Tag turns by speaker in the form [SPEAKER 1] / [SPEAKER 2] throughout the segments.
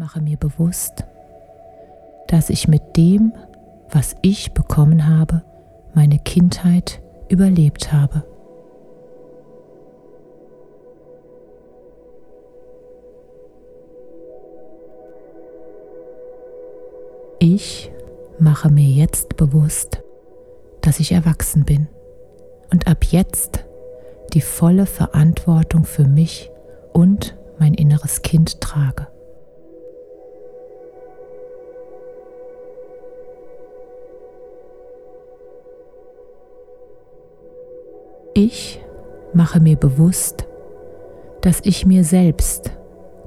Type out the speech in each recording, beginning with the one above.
[SPEAKER 1] mache mir bewusst, dass ich mit dem, was ich bekommen habe, meine Kindheit überlebt habe. Ich mache mir jetzt bewusst, dass ich erwachsen bin und ab jetzt die volle Verantwortung für mich und mein inneres Kind trage. Ich mache mir bewusst, dass ich mir selbst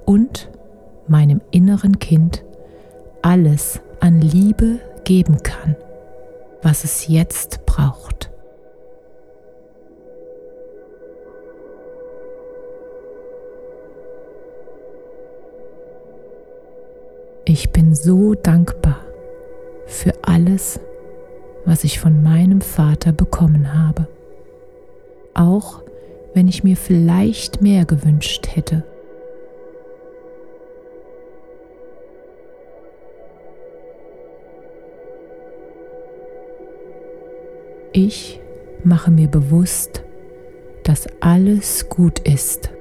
[SPEAKER 1] und meinem inneren Kind alles an Liebe geben kann, was es jetzt braucht. Ich bin so dankbar für alles, was ich von meinem Vater bekommen habe, auch wenn ich mir vielleicht mehr gewünscht hätte. Ich mache mir bewusst, dass alles gut ist,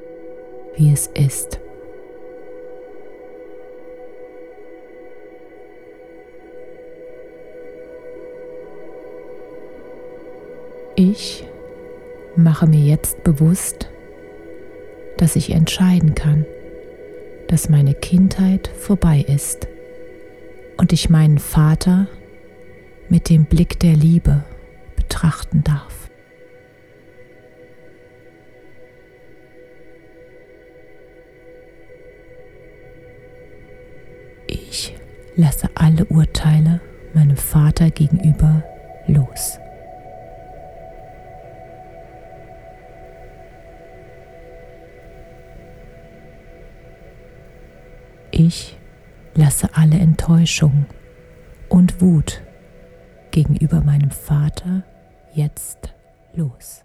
[SPEAKER 1] wie es ist. Ich mache mir jetzt bewusst, dass ich entscheiden kann, dass meine Kindheit vorbei ist und ich meinen Vater mit dem Blick der Liebe betrachten darf. Ich lasse alle Urteile meinem Vater gegenüber los. Ich lasse alle Enttäuschung und Wut gegenüber meinem Vater jetzt los.